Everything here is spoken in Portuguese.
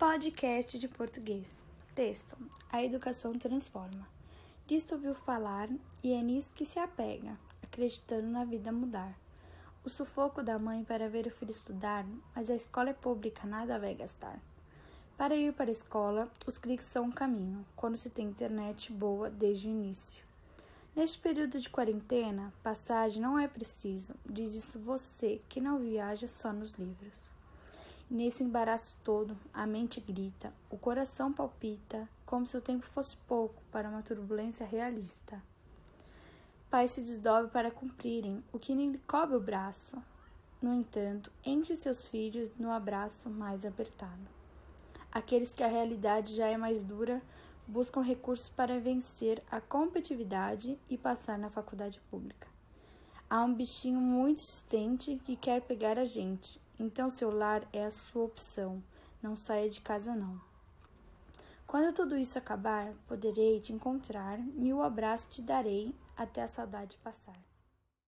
Podcast de português. Texto: A educação transforma. Disto ouviu falar e é nisso que se apega, acreditando na vida mudar. O sufoco da mãe para ver o filho estudar, mas a escola é pública, nada vai gastar. Para ir para a escola, os cliques são um caminho, quando se tem internet boa desde o início. Neste período de quarentena, passagem não é preciso, diz isso você que não viaja só nos livros. Nesse embaraço todo, a mente grita, o coração palpita, como se o tempo fosse pouco para uma turbulência realista. Pais se desdobram para cumprirem o que nem lhe cobre o braço. No entanto, entre seus filhos no abraço mais apertado. Aqueles que a realidade já é mais dura buscam recursos para vencer a competitividade e passar na faculdade pública. Há um bichinho muito insistente que quer pegar a gente, então seu lar é a sua opção. Não saia de casa não. Quando tudo isso acabar, poderei te encontrar, mil abraços te darei até a saudade passar.